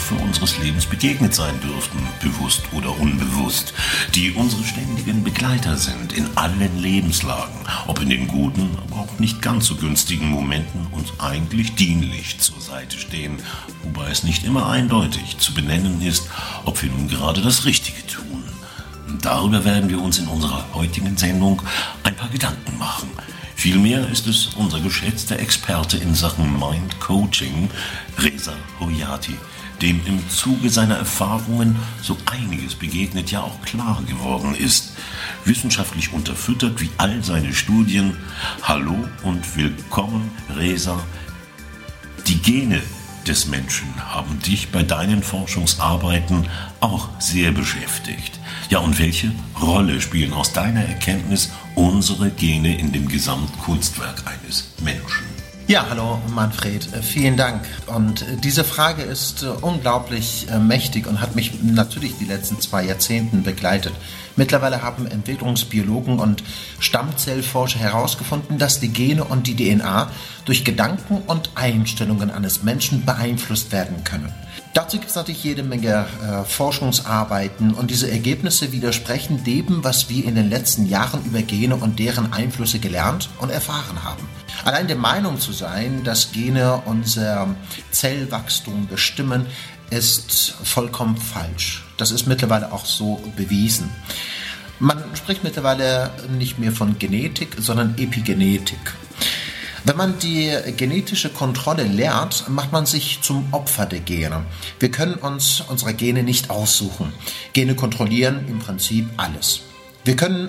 Laufe unseres Lebens begegnet sein dürften, bewusst oder unbewusst, die unsere ständigen Begleiter sind in allen Lebenslagen, ob in den guten, aber auch nicht ganz so günstigen Momenten uns eigentlich dienlich zur Seite stehen, wobei es nicht immer eindeutig zu benennen ist, ob wir nun gerade das Richtige tun. Darüber werden wir uns in unserer heutigen Sendung ein paar Gedanken machen. Vielmehr ist es unser geschätzter Experte in Sachen Mind Coaching, Reza Hoyati, dem im Zuge seiner Erfahrungen so einiges begegnet, ja auch klar geworden ist. Wissenschaftlich unterfüttert wie all seine Studien. Hallo und willkommen, Reza. Die Gene des Menschen haben dich bei deinen Forschungsarbeiten auch sehr beschäftigt. Ja, und welche Rolle spielen aus deiner Erkenntnis unsere Gene in dem Gesamtkunstwerk eines Menschen? Ja, hallo Manfred, äh, vielen Dank. Und äh, diese Frage ist äh, unglaublich mächtig und hat mich natürlich die letzten zwei Jahrzehnten begleitet. Mittlerweile haben Entwicklungsbiologen und Stammzellforscher herausgefunden, dass die Gene und die DNA durch Gedanken und Einstellungen eines Menschen beeinflusst werden können. Dazu gibt es natürlich jede Menge äh, Forschungsarbeiten und diese Ergebnisse widersprechen dem, was wir in den letzten Jahren über Gene und deren Einflüsse gelernt und erfahren haben. Allein der Meinung zu sein, dass Gene unser Zellwachstum bestimmen, ist vollkommen falsch. Das ist mittlerweile auch so bewiesen. Man spricht mittlerweile nicht mehr von Genetik, sondern Epigenetik. Wenn man die genetische Kontrolle lernt, macht man sich zum Opfer der Gene. Wir können uns unsere Gene nicht aussuchen. Gene kontrollieren im Prinzip alles. Wir können,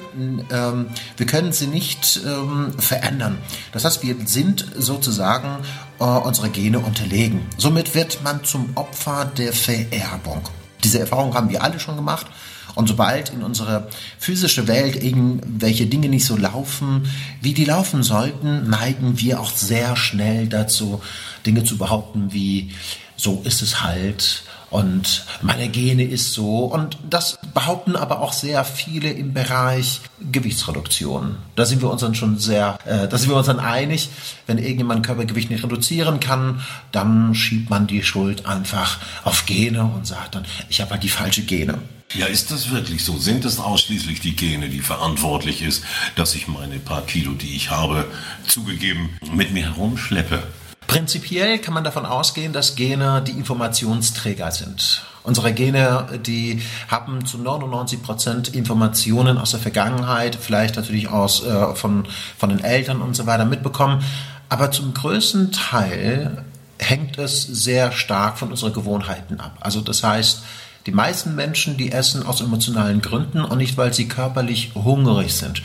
ähm, wir können sie nicht ähm, verändern. Das heißt, wir sind sozusagen äh, unsere Gene unterlegen. Somit wird man zum Opfer der Vererbung. Diese Erfahrung haben wir alle schon gemacht. Und sobald in unserer physischen Welt irgendwelche Dinge nicht so laufen, wie die laufen sollten, neigen wir auch sehr schnell dazu, Dinge zu behaupten wie, so ist es halt und meine Gene ist so. Und das behaupten aber auch sehr viele im Bereich Gewichtsreduktion. Da sind wir uns dann schon sehr, äh, da sind wir uns dann einig, wenn irgendjemand Körpergewicht nicht reduzieren kann, dann schiebt man die Schuld einfach auf Gene und sagt dann, ich habe halt die falsche Gene. Ja, ist das wirklich so? Sind es ausschließlich die Gene, die verantwortlich ist, dass ich meine paar Kilo, die ich habe, zugegeben mit mir herumschleppe? Prinzipiell kann man davon ausgehen, dass Gene die Informationsträger sind. Unsere Gene, die haben zu 99 Prozent Informationen aus der Vergangenheit, vielleicht natürlich aus, äh, von, von den Eltern und so weiter mitbekommen. Aber zum größten Teil hängt es sehr stark von unseren Gewohnheiten ab. Also das heißt, die meisten Menschen, die essen aus emotionalen Gründen und nicht, weil sie körperlich hungrig sind.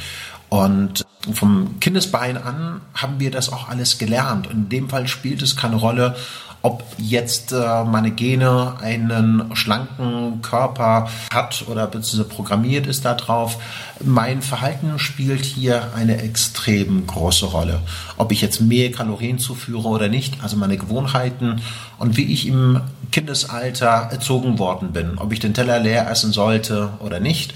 Und vom Kindesbein an haben wir das auch alles gelernt. In dem Fall spielt es keine Rolle, ob jetzt äh, meine Gene einen schlanken Körper hat oder beziehungsweise programmiert ist darauf. Mein Verhalten spielt hier eine extrem große Rolle. Ob ich jetzt mehr Kalorien zuführe oder nicht, also meine Gewohnheiten und wie ich im Kindesalter erzogen worden bin, ob ich den Teller leer essen sollte oder nicht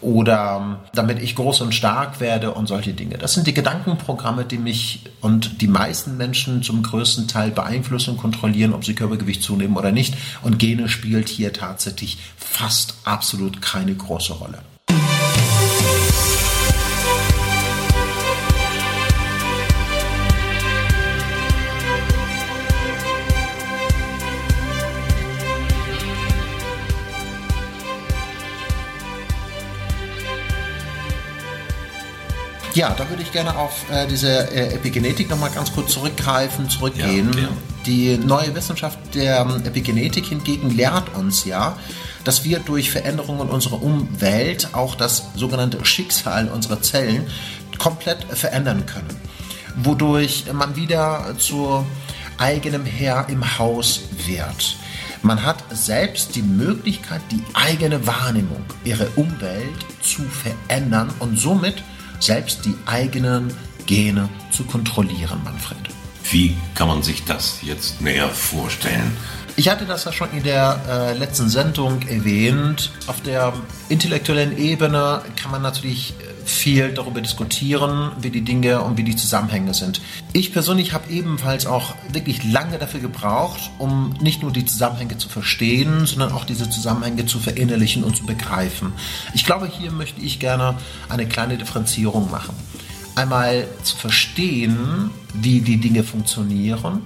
oder ähm, damit ich groß und stark werde und solche Dinge. Das sind die Gedankenprogramme, die mich und die meisten Menschen zum größten Teil beeinflussen und kontrollieren, ob sie Körpergewicht zunehmen oder nicht. Und Gene spielt hier tatsächlich fast absolut keine große Rolle. Ja, da würde ich gerne auf äh, diese äh, Epigenetik nochmal ganz kurz zurückgreifen, zurückgehen. Ja, Die neue Wissenschaft der ähm, Epigenetik hingegen lehrt uns ja, dass wir durch Veränderungen unserer Umwelt auch das sogenannte Schicksal unserer Zellen komplett verändern können. Wodurch man wieder zu eigenem Herr im Haus wird. Man hat selbst die Möglichkeit, die eigene Wahrnehmung, ihre Umwelt zu verändern und somit selbst die eigenen Gene zu kontrollieren, Manfred. Wie kann man sich das jetzt näher vorstellen? Ich hatte das ja schon in der äh, letzten Sendung erwähnt. Auf der intellektuellen Ebene kann man natürlich viel darüber diskutieren, wie die Dinge und wie die Zusammenhänge sind. Ich persönlich habe ebenfalls auch wirklich lange dafür gebraucht, um nicht nur die Zusammenhänge zu verstehen, sondern auch diese Zusammenhänge zu verinnerlichen und zu begreifen. Ich glaube, hier möchte ich gerne eine kleine Differenzierung machen einmal zu verstehen, wie die Dinge funktionieren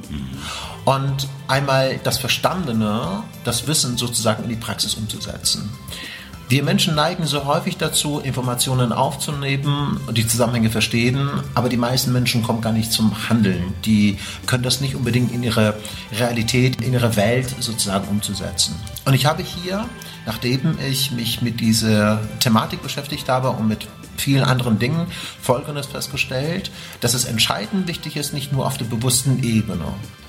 und einmal das Verstandene, das Wissen sozusagen in die Praxis umzusetzen. Wir Menschen neigen so häufig dazu, Informationen aufzunehmen und die Zusammenhänge verstehen, aber die meisten Menschen kommen gar nicht zum Handeln. Die können das nicht unbedingt in ihre Realität, in ihre Welt sozusagen umzusetzen. Und ich habe hier, nachdem ich mich mit dieser Thematik beschäftigt habe und mit vielen anderen Dingen Folgendes festgestellt, dass es entscheidend wichtig ist, nicht nur auf der bewussten Ebene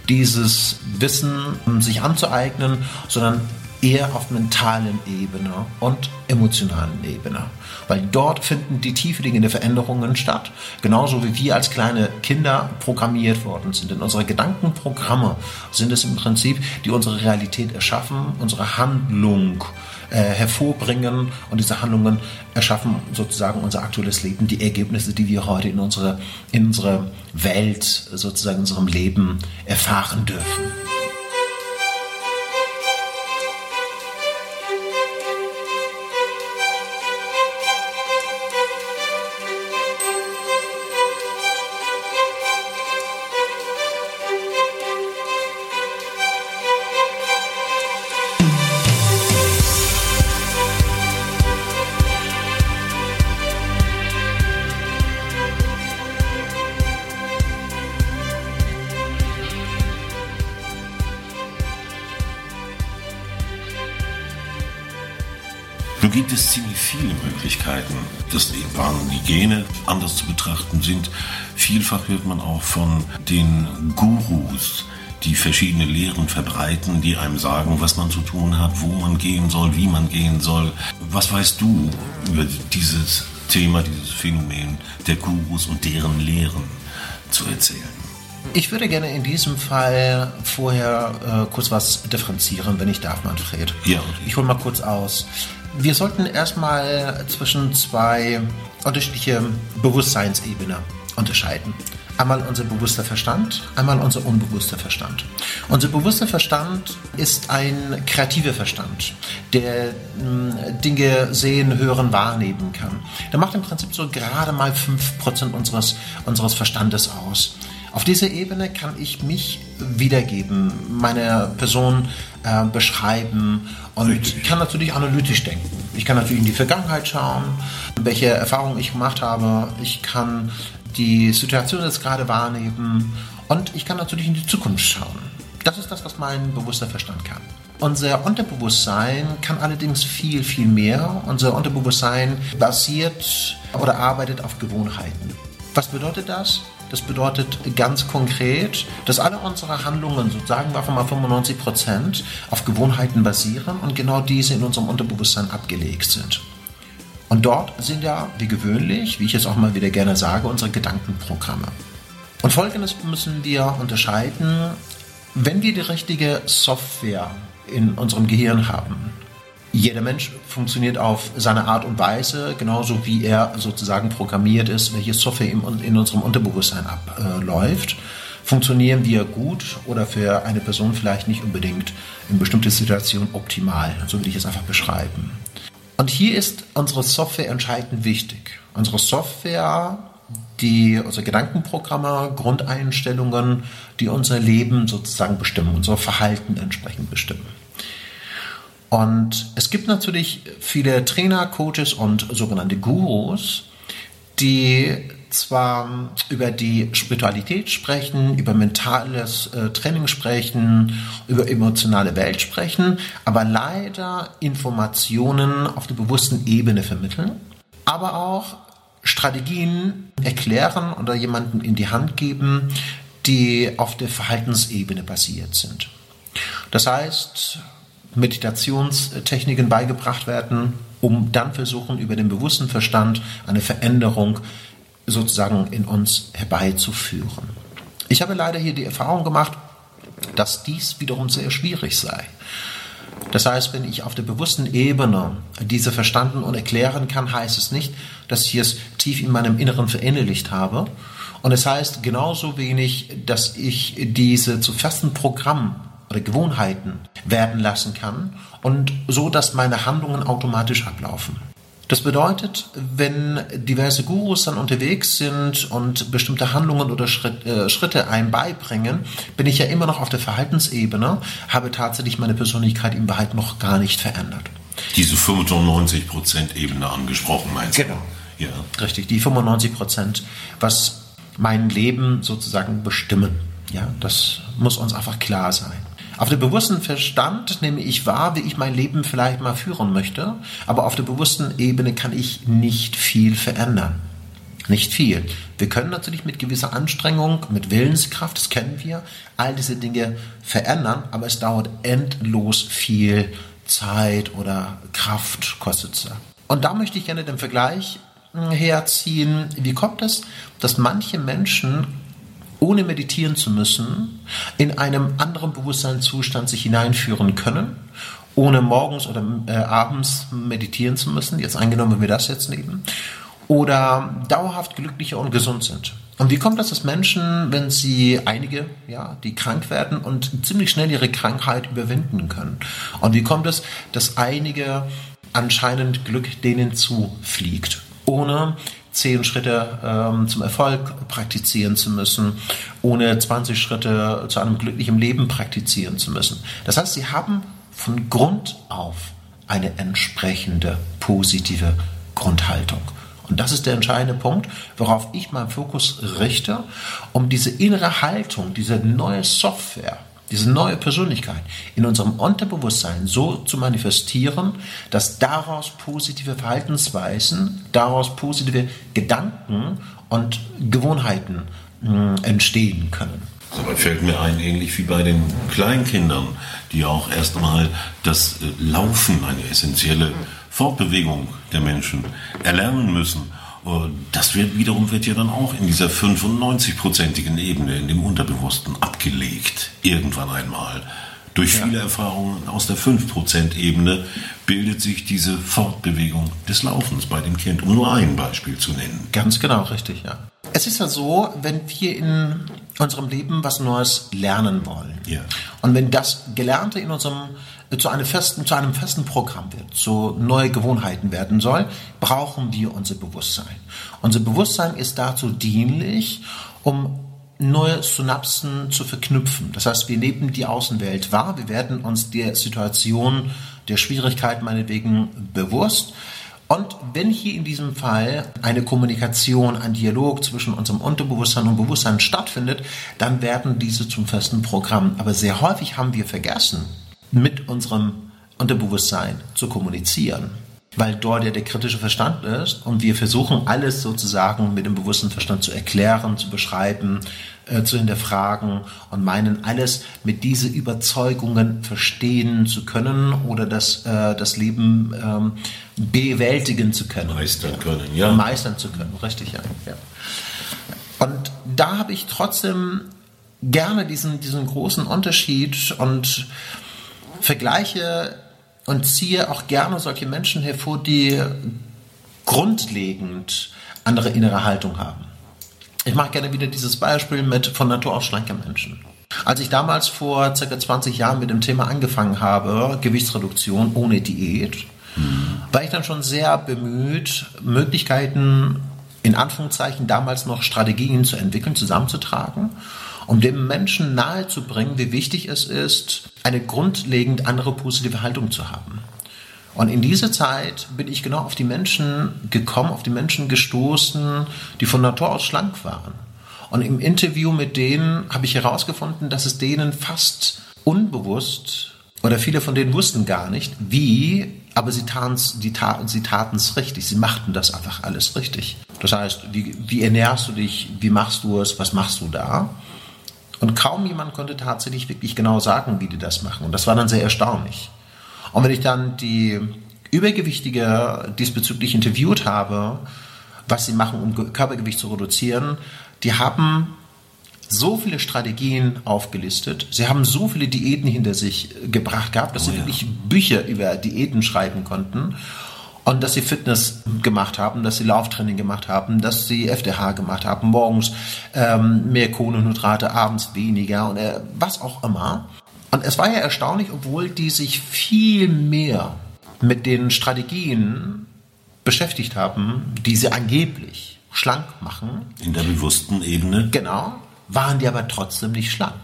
dieses Wissen sich anzueignen, sondern eher auf mentalen Ebene und emotionalen Ebene. Weil dort finden die tiefliegenden Veränderungen statt, genauso wie wir als kleine Kinder programmiert worden sind. Denn unsere Gedankenprogramme sind es im Prinzip, die unsere Realität erschaffen, unsere Handlung äh, hervorbringen und diese Handlungen erschaffen sozusagen unser aktuelles Leben, die Ergebnisse, die wir heute in unsere, in unsere Welt, sozusagen in unserem Leben erfahren dürfen. Nun gibt es ziemlich viele Möglichkeiten, das Ehepaar und die Gene anders zu betrachten sind. Vielfach hört man auch von den Gurus, die verschiedene Lehren verbreiten, die einem sagen, was man zu tun hat, wo man gehen soll, wie man gehen soll. Was weißt du über dieses Thema, dieses Phänomen der Gurus und deren Lehren zu erzählen? Ich würde gerne in diesem Fall vorher äh, kurz was differenzieren, wenn ich darf, Manfred. Ja. Ich hole mal kurz aus. Wir sollten erstmal zwischen zwei unterschiedliche Bewusstseinsebenen unterscheiden. Einmal unser bewusster Verstand, einmal unser unbewusster Verstand. Unser bewusster Verstand ist ein kreativer Verstand, der mh, Dinge sehen, hören, wahrnehmen kann. Der macht im Prinzip so gerade mal 5% unseres, unseres Verstandes aus. Auf dieser Ebene kann ich mich wiedergeben, meine Person äh, beschreiben und Richtig. kann natürlich analytisch denken. Ich kann natürlich in die Vergangenheit schauen, welche Erfahrungen ich gemacht habe. Ich kann die Situation jetzt gerade wahrnehmen und ich kann natürlich in die Zukunft schauen. Das ist das, was mein bewusster Verstand kann. Unser Unterbewusstsein kann allerdings viel, viel mehr. Unser Unterbewusstsein basiert oder arbeitet auf Gewohnheiten. Was bedeutet das? Das bedeutet ganz konkret, dass alle unsere Handlungen, so sagen wir einfach mal 95 Prozent, auf Gewohnheiten basieren und genau diese in unserem Unterbewusstsein abgelegt sind. Und dort sind ja, wie gewöhnlich, wie ich es auch mal wieder gerne sage, unsere Gedankenprogramme. Und folgendes müssen wir unterscheiden, wenn wir die richtige Software in unserem Gehirn haben, jeder Mensch funktioniert auf seine Art und Weise, genauso wie er sozusagen programmiert ist, welche Software in unserem Unterbewusstsein abläuft. Funktionieren wir gut oder für eine Person vielleicht nicht unbedingt in bestimmten Situationen optimal. So würde ich es einfach beschreiben. Und hier ist unsere Software entscheidend wichtig. Unsere Software, die unsere Gedankenprogramme, Grundeinstellungen, die unser Leben sozusagen bestimmen, unser Verhalten entsprechend bestimmen. Und es gibt natürlich viele Trainer, Coaches und sogenannte Gurus, die zwar über die Spiritualität sprechen, über mentales äh, Training sprechen, über emotionale Welt sprechen, aber leider Informationen auf der bewussten Ebene vermitteln, aber auch Strategien erklären oder jemanden in die Hand geben, die auf der Verhaltensebene basiert sind. Das heißt, Meditationstechniken beigebracht werden, um dann versuchen, über den bewussten Verstand eine Veränderung sozusagen in uns herbeizuführen. Ich habe leider hier die Erfahrung gemacht, dass dies wiederum sehr schwierig sei. Das heißt, wenn ich auf der bewussten Ebene diese verstanden und erklären kann, heißt es nicht, dass ich es tief in meinem Inneren verinnerlicht habe. Und es heißt genauso wenig, dass ich diese zu festen Programm oder Gewohnheiten werden lassen kann und so, dass meine Handlungen automatisch ablaufen. Das bedeutet, wenn diverse Gurus dann unterwegs sind und bestimmte Handlungen oder Schritt, äh, Schritte einem beibringen, bin ich ja immer noch auf der Verhaltensebene, habe tatsächlich meine Persönlichkeit im Wahrheit noch gar nicht verändert. Diese 95%-Ebene angesprochen, meinst du? Genau. Ja. Richtig, die 95%, was mein Leben sozusagen bestimmen. Ja, das muss uns einfach klar sein. Auf dem bewussten Verstand nehme ich wahr, wie ich mein Leben vielleicht mal führen möchte, aber auf der bewussten Ebene kann ich nicht viel verändern. Nicht viel. Wir können natürlich mit gewisser Anstrengung, mit Willenskraft, das kennen wir, all diese Dinge verändern, aber es dauert endlos viel Zeit oder Kraft, kostet es. Und da möchte ich gerne den Vergleich hm, herziehen. Wie kommt es, dass manche Menschen ohne meditieren zu müssen, in einem anderen Bewusstseinszustand sich hineinführen können, ohne morgens oder äh, abends meditieren zu müssen, jetzt angenommen, wenn wir das jetzt nehmen, oder dauerhaft glücklicher und gesund sind. Und wie kommt das, dass Menschen, wenn sie einige, ja, die krank werden und ziemlich schnell ihre Krankheit überwinden können? Und wie kommt es, dass einige anscheinend Glück denen zufliegt, ohne zehn Schritte ähm, zum Erfolg praktizieren zu müssen, ohne 20 Schritte zu einem glücklichen Leben praktizieren zu müssen. Das heißt, sie haben von Grund auf eine entsprechende positive Grundhaltung. Und das ist der entscheidende Punkt, worauf ich meinen Fokus richte, um diese innere Haltung, diese neue Software, diese neue Persönlichkeit in unserem Unterbewusstsein so zu manifestieren, dass daraus positive Verhaltensweisen, daraus positive Gedanken und Gewohnheiten mh, hm, entstehen können. Dabei fällt mir ein, ähnlich wie bei den Kleinkindern, die auch erstmal das äh, Laufen, eine essentielle Fortbewegung der Menschen, erlernen müssen das wird wiederum wird ja dann auch in dieser 95-prozentigen Ebene, in dem Unterbewussten abgelegt, irgendwann einmal. Durch viele ja. Erfahrungen aus der 5%-Ebene bildet sich diese Fortbewegung des Laufens bei dem Kind, um nur ein Beispiel zu nennen. Ganz genau, richtig, ja. Es ist ja so, wenn wir in unserem Leben was Neues lernen wollen. Ja. Und wenn das Gelernte in unserem zu einem festen, zu einem festen Programm wird, zu neue Gewohnheiten werden soll, brauchen wir unser Bewusstsein. Unser Bewusstsein ist dazu dienlich, um neue Synapsen zu verknüpfen. Das heißt, wir nehmen die Außenwelt wahr, wir werden uns der Situation, der Schwierigkeit meinetwegen bewusst. Und wenn hier in diesem Fall eine Kommunikation, ein Dialog zwischen unserem Unterbewusstsein und Bewusstsein stattfindet, dann werden diese zum festen Programm. Aber sehr häufig haben wir vergessen, mit unserem Unterbewusstsein zu kommunizieren. Weil dort ja der kritische Verstand ist und wir versuchen alles sozusagen mit dem bewussten Verstand zu erklären, zu beschreiben, äh, zu hinterfragen und meinen alles mit diesen Überzeugungen verstehen zu können oder das, äh, das Leben ähm, bewältigen zu können. Meistern können, ja. Meistern zu können, richtig, ja. ja. Und da habe ich trotzdem gerne diesen, diesen großen Unterschied und vergleiche und ziehe auch gerne solche Menschen hervor, die grundlegend andere innere Haltung haben. Ich mache gerne wieder dieses Beispiel mit von Natur aus schlanke Menschen. Als ich damals vor circa 20 Jahren mit dem Thema angefangen habe, Gewichtsreduktion ohne Diät, mhm. war ich dann schon sehr bemüht, Möglichkeiten, in Anführungszeichen damals noch Strategien zu entwickeln, zusammenzutragen um dem Menschen nahezubringen, wie wichtig es ist, eine grundlegend andere positive Haltung zu haben. Und in dieser Zeit bin ich genau auf die Menschen gekommen, auf die Menschen gestoßen, die von Natur aus schlank waren. Und im Interview mit denen habe ich herausgefunden, dass es denen fast unbewusst oder viele von denen wussten gar nicht, wie, aber sie, die taten, sie taten es richtig. Sie machten das einfach alles richtig. Das heißt, wie, wie ernährst du dich? Wie machst du es? Was machst du da? Und kaum jemand konnte tatsächlich wirklich genau sagen, wie die das machen. Und das war dann sehr erstaunlich. Und wenn ich dann die Übergewichtige diesbezüglich interviewt habe, was sie machen, um Körpergewicht zu reduzieren, die haben so viele Strategien aufgelistet. Sie haben so viele Diäten hinter sich gebracht gehabt, dass oh, sie ja. wirklich Bücher über Diäten schreiben konnten. Und dass sie Fitness gemacht haben, dass sie Lauftraining gemacht haben, dass sie FDH gemacht haben, morgens ähm, mehr Kohlenhydrate, abends weniger und äh, was auch immer. Und es war ja erstaunlich, obwohl die sich viel mehr mit den Strategien beschäftigt haben, die sie angeblich schlank machen. In der bewussten Ebene. Genau, waren die aber trotzdem nicht schlank.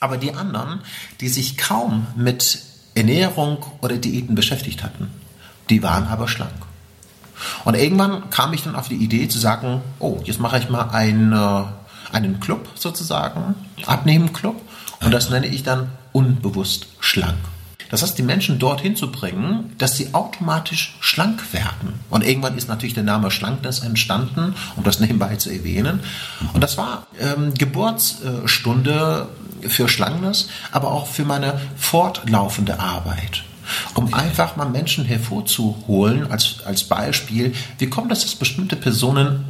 Aber die anderen, die sich kaum mit Ernährung oder Diäten beschäftigt hatten, die waren aber schlank. Und irgendwann kam ich dann auf die Idee zu sagen, oh, jetzt mache ich mal einen, äh, einen Club sozusagen, Abnehmen-Club. Und das nenne ich dann unbewusst schlank. Das heißt, die Menschen dorthin zu bringen, dass sie automatisch schlank werden. Und irgendwann ist natürlich der Name Schlankness entstanden, um das nebenbei zu erwähnen. Und das war ähm, Geburtsstunde für Schlankness, aber auch für meine fortlaufende Arbeit um einfach mal Menschen hervorzuholen als, als Beispiel, wie kommt es, dass bestimmte Personen,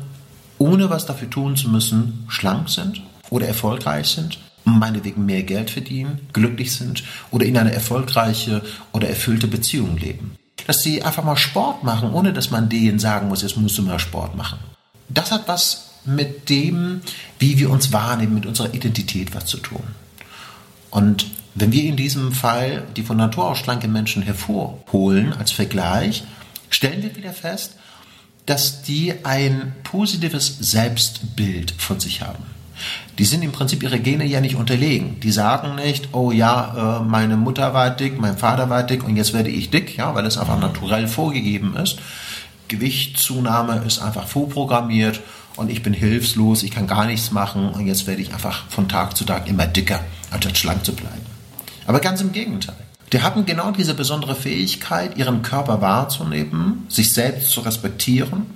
ohne was dafür tun zu müssen, schlank sind oder erfolgreich sind meinetwegen mehr Geld verdienen, glücklich sind oder in eine erfolgreiche oder erfüllte Beziehung leben. Dass sie einfach mal Sport machen, ohne dass man denen sagen muss, jetzt musst du mal Sport machen. Das hat was mit dem, wie wir uns wahrnehmen, mit unserer Identität was zu tun. Und wenn wir in diesem Fall die von Natur aus schlanke Menschen hervorholen als Vergleich, stellen wir wieder fest, dass die ein positives Selbstbild von sich haben die sind im Prinzip ihre Gene ja nicht unterlegen. Die sagen nicht, oh ja, äh, meine Mutter war dick, mein Vater war dick und jetzt werde ich dick, ja, weil es einfach naturell vorgegeben ist. Gewichtszunahme ist einfach vorprogrammiert und ich bin hilflos, ich kann gar nichts machen und jetzt werde ich einfach von Tag zu Tag immer dicker, anstatt schlank zu bleiben. Aber ganz im Gegenteil. Die haben genau diese besondere Fähigkeit, ihren Körper wahrzunehmen, sich selbst zu respektieren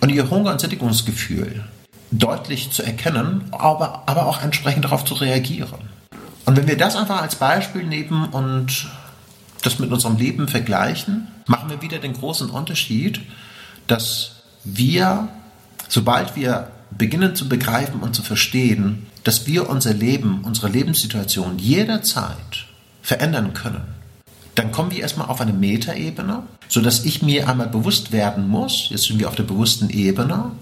und ihr Hunger- und Sättigungsgefühl deutlich zu erkennen, aber, aber auch entsprechend darauf zu reagieren. Und wenn wir das einfach als Beispiel nehmen und das mit unserem Leben vergleichen, machen wir wieder den großen Unterschied, dass wir, sobald wir beginnen zu begreifen und zu verstehen, dass wir unser Leben, unsere Lebenssituation jederzeit verändern können, dann kommen wir erstmal auf eine Metaebene, sodass ich mir einmal bewusst werden muss, jetzt sind wir auf der bewussten Ebene,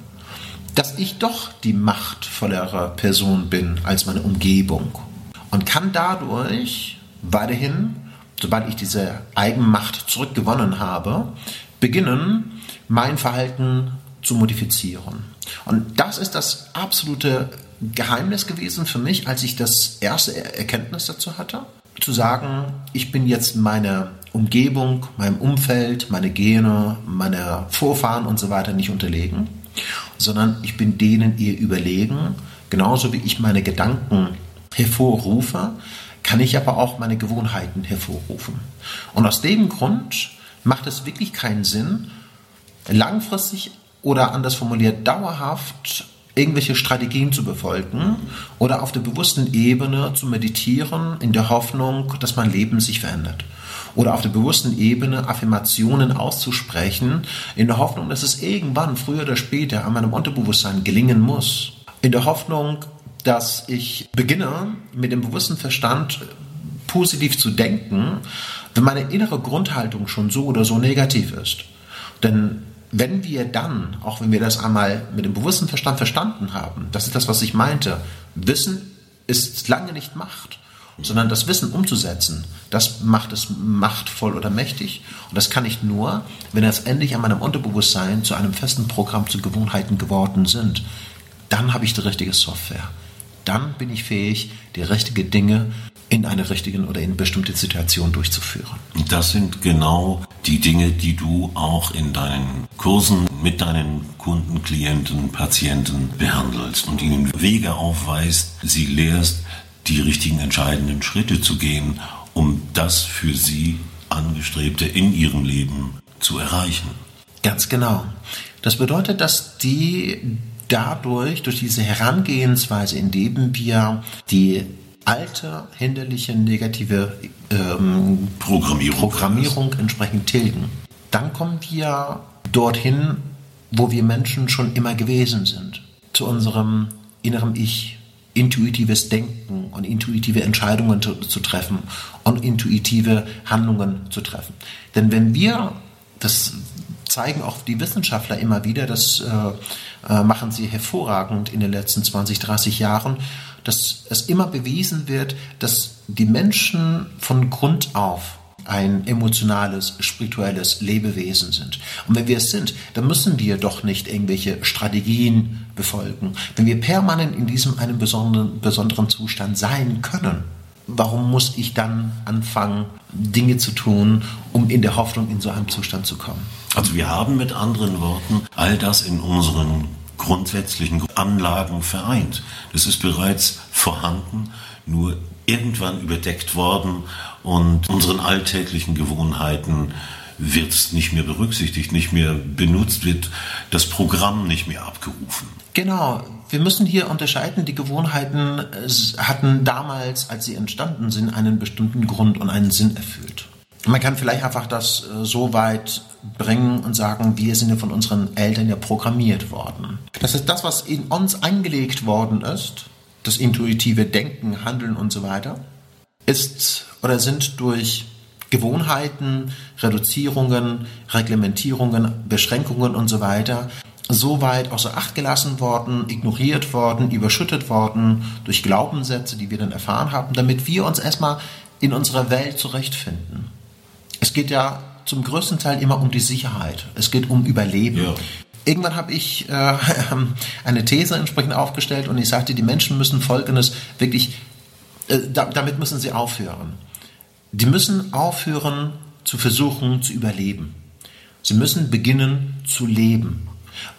dass ich doch die machtvollere Person bin als meine Umgebung und kann dadurch weiterhin, sobald ich diese Eigenmacht zurückgewonnen habe, beginnen, mein Verhalten zu modifizieren. Und das ist das absolute Geheimnis gewesen für mich, als ich das erste Erkenntnis dazu hatte, zu sagen, ich bin jetzt meine Umgebung, meinem Umfeld, meine Gene, meine Vorfahren und so weiter nicht unterlegen sondern ich bin denen ihr überlegen. Genauso wie ich meine Gedanken hervorrufe, kann ich aber auch meine Gewohnheiten hervorrufen. Und aus dem Grund macht es wirklich keinen Sinn, langfristig oder anders formuliert dauerhaft irgendwelche Strategien zu befolgen oder auf der bewussten Ebene zu meditieren in der Hoffnung, dass mein Leben sich verändert oder auf der bewussten Ebene Affirmationen auszusprechen, in der Hoffnung, dass es irgendwann, früher oder später, an meinem Unterbewusstsein gelingen muss. In der Hoffnung, dass ich beginne, mit dem bewussten Verstand positiv zu denken, wenn meine innere Grundhaltung schon so oder so negativ ist. Denn wenn wir dann, auch wenn wir das einmal mit dem bewussten Verstand verstanden haben, das ist das, was ich meinte, Wissen ist lange nicht Macht sondern das Wissen umzusetzen, das macht es machtvoll oder mächtig. Und das kann ich nur, wenn es endlich an meinem Unterbewusstsein zu einem festen Programm, zu Gewohnheiten geworden sind. Dann habe ich die richtige Software. Dann bin ich fähig, die richtigen Dinge in einer richtigen oder in bestimmte Situation durchzuführen. Das sind genau die Dinge, die du auch in deinen Kursen mit deinen Kunden, Klienten, Patienten behandelst und ihnen Wege aufweist, sie lehrst, die richtigen entscheidenden Schritte zu gehen, um das für sie angestrebte in ihrem Leben zu erreichen. Ganz genau. Das bedeutet, dass die dadurch, durch diese Herangehensweise, indem wir die alte, hinderliche, negative ähm, Programmierung, Programmierung entsprechend tilgen, dann kommen wir dorthin, wo wir Menschen schon immer gewesen sind, zu unserem inneren Ich, intuitives Denken und intuitive Entscheidungen zu, zu, treffen und intuitive Handlungen zu treffen. Denn wenn wir, das zeigen auch die Wissenschaftler immer wieder, das äh, äh machen sie hervorragend in den letzten 20, 30 Jahren, dass es immer bewiesen wird, dass die Menschen von Grund auf ein emotionales, spirituelles Lebewesen sind. Und wenn wir es sind, dann müssen wir doch nicht irgendwelche Strategien befolgen. Wenn wir permanent in diesem einem besonderen, besonderen Zustand sein können, warum muss ich dann anfangen, Dinge zu tun, um in der Hoffnung in so einem Zustand zu kommen? Also wir haben mit anderen Worten all das in unseren grundsätzlichen Anlagen vereint. Das ist bereits vorhanden, nur irgendwann überdeckt worden und unseren alltäglichen Gewohnheiten wird es nicht mehr berücksichtigt, nicht mehr benutzt, wird das Programm nicht mehr abgerufen. Genau, wir müssen hier unterscheiden, die Gewohnheiten äh, hatten damals, als sie entstanden sind, einen bestimmten Grund und einen Sinn erfüllt. Man kann vielleicht einfach das äh, so weit bringen und sagen, wir sind ja von unseren Eltern ja programmiert worden. Das ist das, was in uns eingelegt worden ist, das intuitive Denken, Handeln und so weiter, ist oder sind durch Gewohnheiten, Reduzierungen, Reglementierungen, Beschränkungen und so weiter so weit außer Acht gelassen worden, ignoriert worden, überschüttet worden durch Glaubenssätze, die wir dann erfahren haben, damit wir uns erstmal in unserer Welt zurechtfinden. Es geht ja zum größten Teil immer um die Sicherheit. Es geht um Überleben. Ja. Irgendwann habe ich äh, eine These entsprechend aufgestellt und ich sagte, die Menschen müssen Folgendes wirklich, äh, da, damit müssen sie aufhören. Die müssen aufhören zu versuchen zu überleben. Sie müssen beginnen zu leben,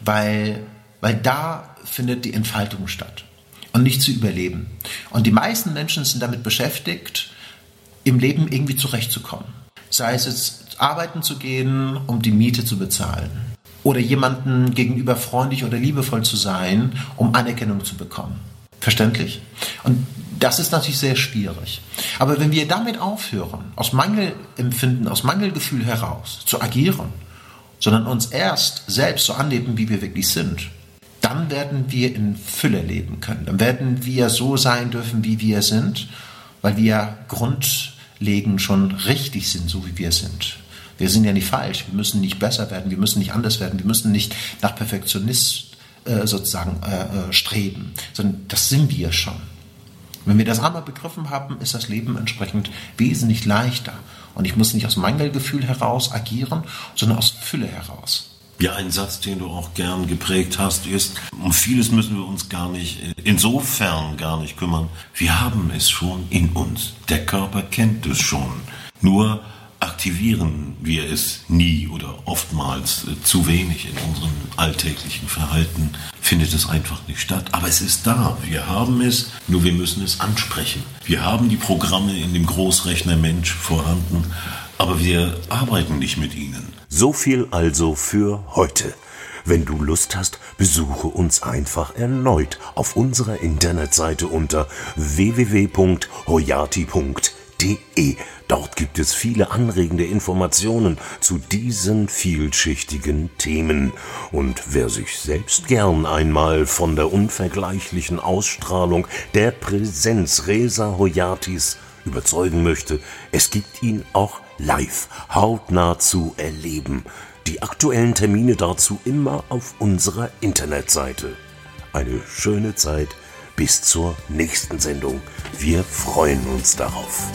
weil, weil da findet die Entfaltung statt und nicht zu überleben. Und die meisten Menschen sind damit beschäftigt, im Leben irgendwie zurechtzukommen. Sei es jetzt arbeiten zu gehen, um die Miete zu bezahlen. Oder jemandem gegenüber freundlich oder liebevoll zu sein, um Anerkennung zu bekommen. Verständlich? Und das ist natürlich sehr schwierig. Aber wenn wir damit aufhören, aus Mangelempfinden, aus Mangelgefühl heraus zu agieren, sondern uns erst selbst so anleben, wie wir wirklich sind, dann werden wir in Fülle leben können. Dann werden wir so sein dürfen, wie wir sind, weil wir grundlegend schon richtig sind, so wie wir sind. Wir sind ja nicht falsch, wir müssen nicht besser werden, wir müssen nicht anders werden, wir müssen nicht nach Perfektionist äh, sozusagen äh, äh streben, sondern das sind wir schon. Wenn wir das einmal begriffen haben, ist das Leben entsprechend wesentlich leichter. Und ich muss nicht aus Mangelgefühl heraus agieren, sondern aus Fülle heraus. Ja, ein Satz, den du auch gern geprägt hast, ist, um vieles müssen wir uns gar nicht, insofern gar nicht kümmern. Wir haben es schon in uns. Der Körper kennt es schon. Nur aktivieren wir es nie oder oftmals äh, zu wenig in unserem alltäglichen Verhalten, findet es einfach nicht statt. Aber es ist da, wir haben es, nur wir müssen es ansprechen. Wir haben die Programme in dem Großrechner Mensch vorhanden, aber wir arbeiten nicht mit ihnen. So viel also für heute. Wenn du Lust hast, besuche uns einfach erneut auf unserer Internetseite unter www.hoyati.de. Dort gibt es viele anregende Informationen zu diesen vielschichtigen Themen. Und wer sich selbst gern einmal von der unvergleichlichen Ausstrahlung der Präsenz Resa Hoyatis überzeugen möchte, es gibt ihn auch live, hautnah zu erleben. Die aktuellen Termine dazu immer auf unserer Internetseite. Eine schöne Zeit bis zur nächsten Sendung. Wir freuen uns darauf.